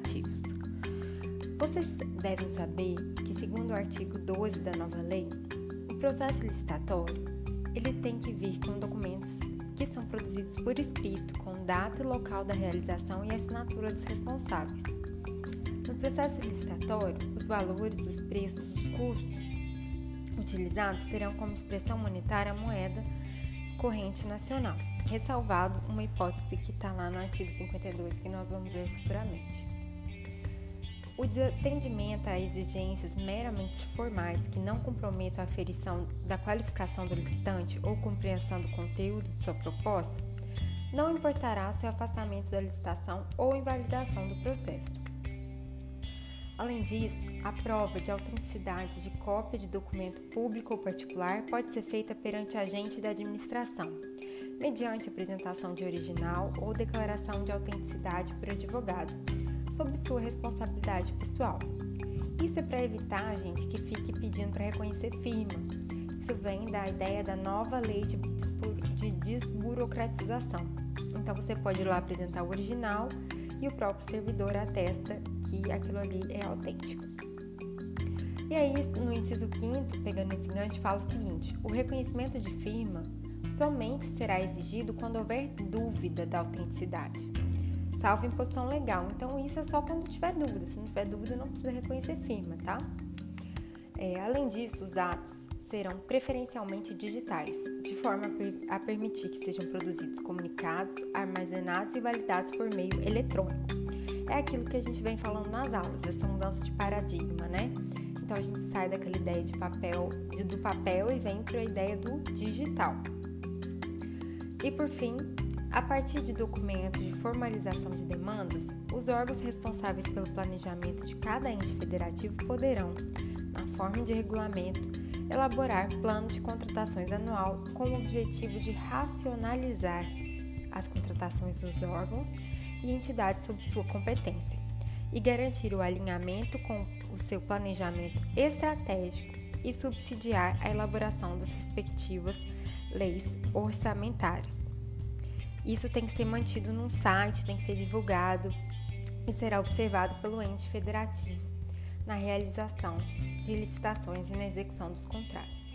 administrativos. Vocês devem saber que, segundo o artigo 12 da nova lei, o processo licitatório ele tem que vir com documentos que são produzidos por escrito, com data e local da realização e assinatura dos responsáveis. No processo licitatório, os valores, os preços, os custos utilizados terão como expressão monetária a moeda corrente nacional, ressalvado uma hipótese que está lá no artigo 52 que nós vamos ver futuramente. O desatendimento a exigências meramente formais que não comprometam a aferição da qualificação do licitante ou compreensão do conteúdo de sua proposta não importará seu afastamento da licitação ou invalidação do processo. Além disso, a prova de autenticidade de cópia de documento público ou particular pode ser feita perante agente da administração, mediante apresentação de original ou declaração de autenticidade por advogado, sob sua responsabilidade pessoal. Isso é para evitar, gente, que fique pedindo para reconhecer firma. Isso vem da ideia da nova lei de, de desburocratização. Então você pode ir lá apresentar o original e o próprio servidor atesta que aquilo ali é autêntico. E aí, no inciso 5, pegando esse gancho, fala o seguinte: o reconhecimento de firma somente será exigido quando houver dúvida da autenticidade, salvo imposição legal. Então, isso é só quando tiver dúvida. Se não tiver dúvida, não precisa reconhecer firma, tá? É, além disso, os atos serão preferencialmente digitais, de forma a permitir que sejam produzidos comunicados, armazenados e validados por meio eletrônico. É aquilo que a gente vem falando nas aulas, essa mudança de paradigma, né? Então a gente sai daquela ideia de papel, do papel e vem para a ideia do digital. E por fim, a partir de documentos de formalização de demandas, os órgãos responsáveis pelo planejamento de cada ente federativo poderão, na forma de regulamento, elaborar plano de contratações anual com o objetivo de racionalizar as contratações dos órgãos e entidades sob sua competência e garantir o alinhamento com o seu planejamento estratégico e subsidiar a elaboração das respectivas leis orçamentárias. Isso tem que ser mantido num site, tem que ser divulgado e será observado pelo ente federativo na realização de licitações e na execução dos contratos.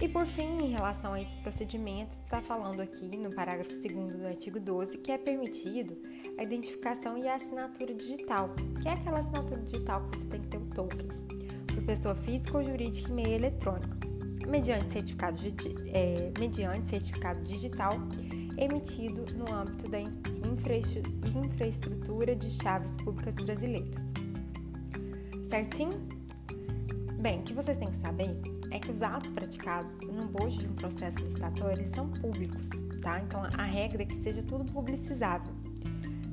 E por fim, em relação a esse procedimento, está falando aqui no parágrafo 2 do artigo 12 que é permitido a identificação e a assinatura digital, que é aquela assinatura digital que você tem que ter o token, por pessoa física ou jurídica e meio eletrônico, mediante certificado, é, mediante certificado digital emitido no âmbito da infraestrutura de chaves públicas brasileiras. Certinho? Bem, o que vocês têm que saber é que os atos praticados no bojo de um processo licitatório são públicos, tá? Então a regra é que seja tudo publicizável,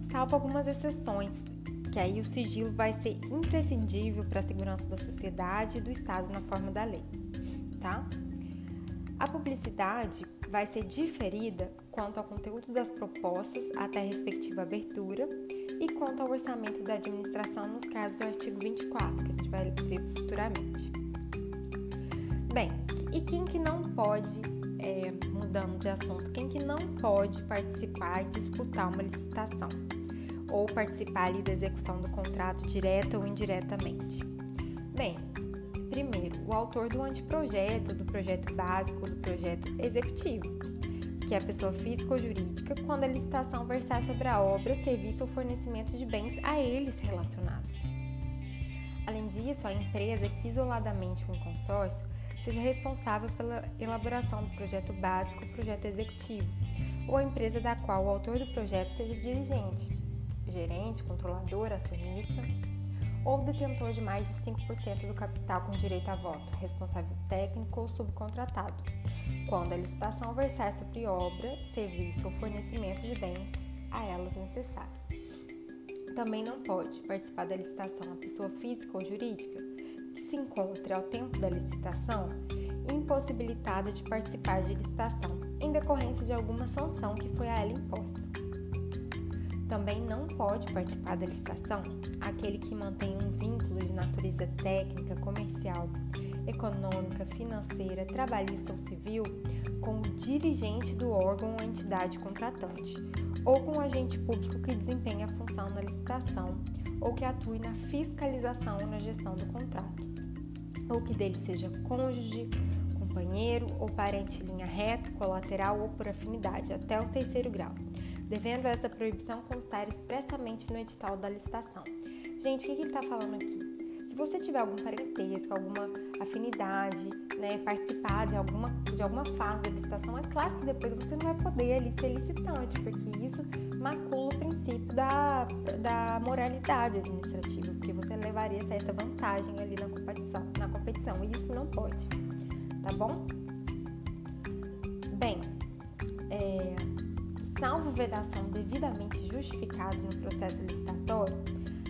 salvo algumas exceções, que aí o sigilo vai ser imprescindível para a segurança da sociedade e do Estado na forma da lei, tá? A publicidade vai ser diferida quanto ao conteúdo das propostas até a respectiva abertura e quanto ao orçamento da administração nos casos do artigo 24, que a gente vai ver futuramente. Bem, e quem que não pode, é, mudando de assunto, quem que não pode participar e disputar uma licitação? Ou participar ali da execução do contrato direta ou indiretamente? Bem, primeiro, o autor do anteprojeto, do projeto básico, do projeto executivo que é a pessoa física ou jurídica, quando a licitação versar sobre a obra, serviço ou fornecimento de bens a eles relacionados. Além disso, a empresa que isoladamente um consórcio seja responsável pela elaboração do projeto básico ou projeto executivo, ou a empresa da qual o autor do projeto seja dirigente, gerente, controlador, acionista, ou detentor de mais de 5% do capital com direito a voto, responsável técnico ou subcontratado, quando a licitação versar sobre obra, serviço ou fornecimento de bens a elas necessários. Também não pode participar da licitação a pessoa física ou jurídica que se encontre ao tempo da licitação impossibilitada de participar de licitação em decorrência de alguma sanção que foi a ela imposta. Também não pode participar da licitação aquele que mantém um vínculo de natureza técnica, comercial, econômica, financeira, trabalhista ou civil com o dirigente do órgão ou entidade contratante, ou com o agente público que desempenha a função na licitação ou que atue na fiscalização ou na gestão do contrato, ou que dele seja cônjuge, companheiro ou parente linha reto, colateral ou por afinidade, até o terceiro grau, devendo essa proibição constar expressamente no edital da licitação. Gente, o que ele está falando aqui? Você tiver algum parentesco, alguma afinidade, né, participar de alguma, de alguma fase da licitação, é claro que depois você não vai poder ali ser licitante, porque isso macula o princípio da, da moralidade administrativa, porque você levaria certa vantagem ali na competição, na competição e isso não pode, tá bom? Bem, é, salvo vedação devidamente justificada no processo licitatório,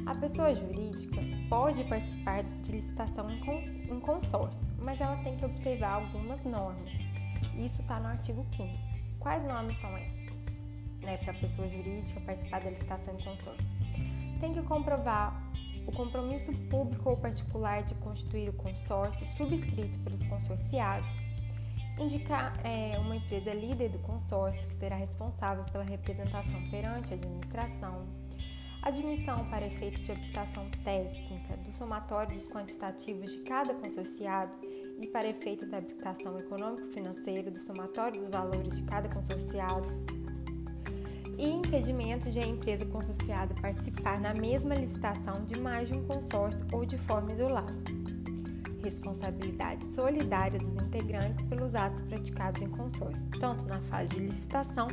a pessoa jurídica pode participar de licitação em consórcio, mas ela tem que observar algumas normas. Isso está no artigo 15. Quais normas são essas? Né, para a pessoa jurídica participar da licitação em consórcio. Tem que comprovar o compromisso público ou particular de constituir o consórcio subscrito pelos consorciados, indicar é, uma empresa líder do consórcio que será responsável pela representação perante a administração, admissão para efeito de aplicação técnica do somatório dos quantitativos de cada consorciado e para efeito da habilitação econômico-financeira do somatório dos valores de cada consorciado, e impedimento de a empresa consorciada participar na mesma licitação de mais de um consórcio ou de forma isolada. Responsabilidade solidária dos integrantes pelos atos praticados em consórcio, tanto na fase de licitação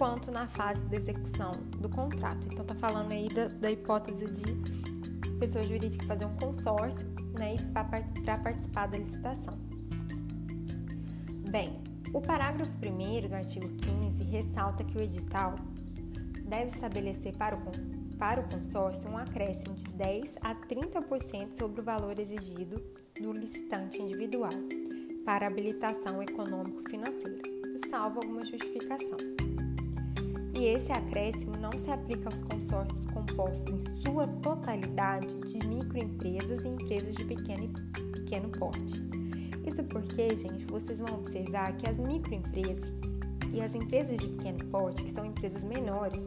quanto na fase de execução do contrato. Então, tá falando aí da, da hipótese de pessoa jurídica fazer um consórcio né, para participar da licitação. Bem, o parágrafo 1 do artigo 15 ressalta que o edital deve estabelecer para o, para o consórcio um acréscimo de 10 a 30% sobre o valor exigido do licitante individual para habilitação econômico-financeira, salvo alguma justificação e esse acréscimo não se aplica aos consórcios compostos em sua totalidade de microempresas e empresas de pequeno, pequeno porte. Isso porque, gente, vocês vão observar que as microempresas e as empresas de pequeno porte, que são empresas menores,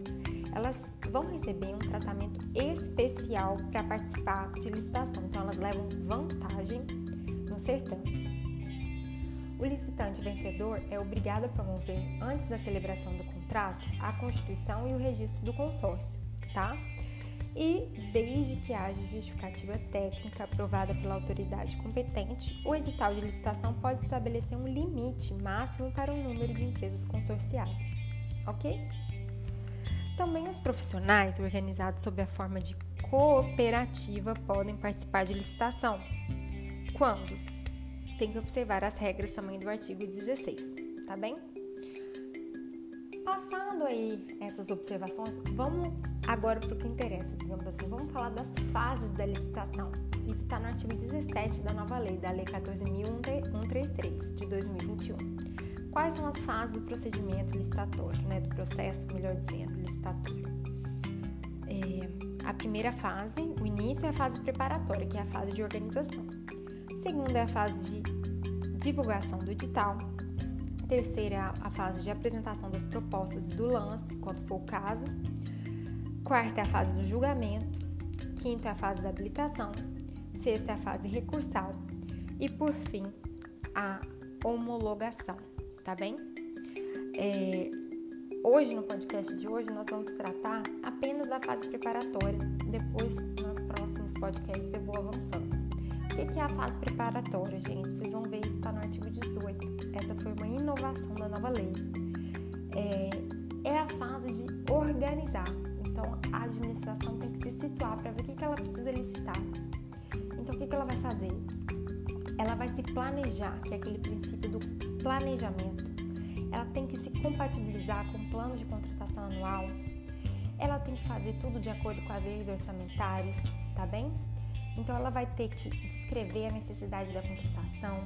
elas vão receber um tratamento especial para participar de licitação, então elas levam vantagem no certame. O licitante vencedor é obrigado a promover, antes da celebração do contrato, a constituição e o registro do consórcio, tá? E, desde que haja justificativa técnica aprovada pela autoridade competente, o edital de licitação pode estabelecer um limite máximo para o número de empresas consorciadas, ok? Também os profissionais organizados sob a forma de cooperativa podem participar de licitação. Quando? tem que observar as regras também do artigo 16, tá bem? Passando aí essas observações, vamos agora para o que interessa, digamos assim. Vamos falar das fases da licitação. Isso está no artigo 17 da nova lei, da Lei 14.133 de 2021. Quais são as fases do procedimento licitatório, né, do processo, melhor dizendo, licitatório? É, a primeira fase, o início é a fase preparatória, que é a fase de organização. Segunda é a fase de divulgação do edital. Terceira a fase de apresentação das propostas e do lance, quando for o caso. Quarta é a fase do julgamento. Quinta é a fase da habilitação. Sexta é a fase recursal. E por fim, a homologação, tá bem? É, hoje, no podcast de hoje, nós vamos tratar apenas da fase preparatória. Depois, nos próximos podcasts, eu vou avançando. O que é a fase preparatória, gente? Vocês vão ver isso está no artigo 18. Essa foi uma inovação da nova lei. É, é a fase de organizar. Então, a administração tem que se situar para ver o que, ela precisa licitar. Então, o que, que ela vai fazer? Ela vai se planejar, que é aquele princípio do planejamento. Ela tem que se compatibilizar com o plano de contratação anual. Ela tem que fazer tudo de acordo com as leis orçamentárias, tá bem? Então, ela vai ter que descrever a necessidade da contratação,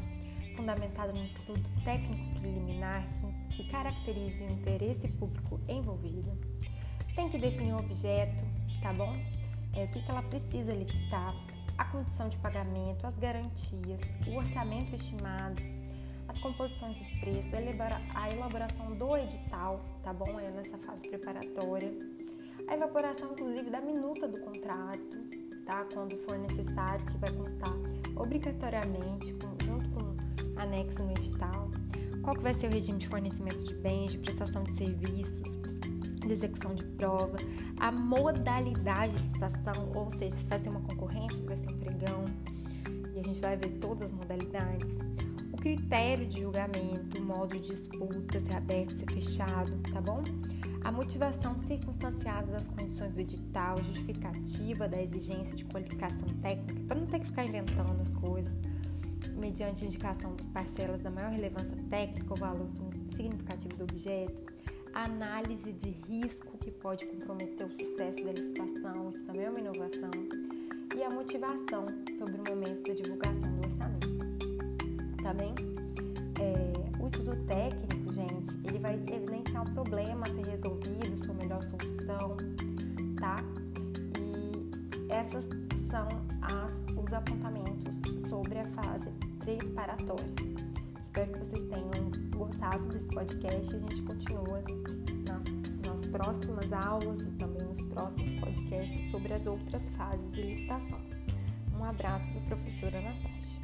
fundamentada no estudo técnico preliminar que, que caracterize o interesse público envolvido. Tem que definir o objeto, tá bom? É, o que, que ela precisa licitar, a condição de pagamento, as garantias, o orçamento estimado, as composições dos preços, a elaboração do edital, tá bom? É nessa fase preparatória A elaboração, inclusive, da minuta do contrato, Quando for necessário, que vai constar obrigatoriamente, junto com anexo no edital. Qual que vai ser o regime de fornecimento de bens, de prestação de serviços, de execução de prova, a modalidade de licitação, ou seja, se vai ser uma concorrência, se vai ser um pregão, e a gente vai ver todas as modalidades. O critério de julgamento, o modo de disputa, se é aberto, se é fechado, tá bom? A motivação circunstanciada das condições do edital, justificativa da exigência de qualificação técnica, para não ter que ficar inventando as coisas, mediante indicação das parcelas da maior relevância técnica ou valor significativo do objeto, análise de risco que pode comprometer o sucesso da licitação, isso também é uma inovação, e a motivação sobre o momento da divulgação do orçamento. Tá bem? É, o estudo técnico, gente, ele vai evidenciar um problema a ser resolvido, sua melhor solução, tá? E essas são as, os apontamentos sobre a fase preparatória. Espero que vocês tenham gostado desse podcast. A gente continua nas, nas próximas aulas e também nos próximos podcasts sobre as outras fases de licitação. Um abraço da professora Natasha.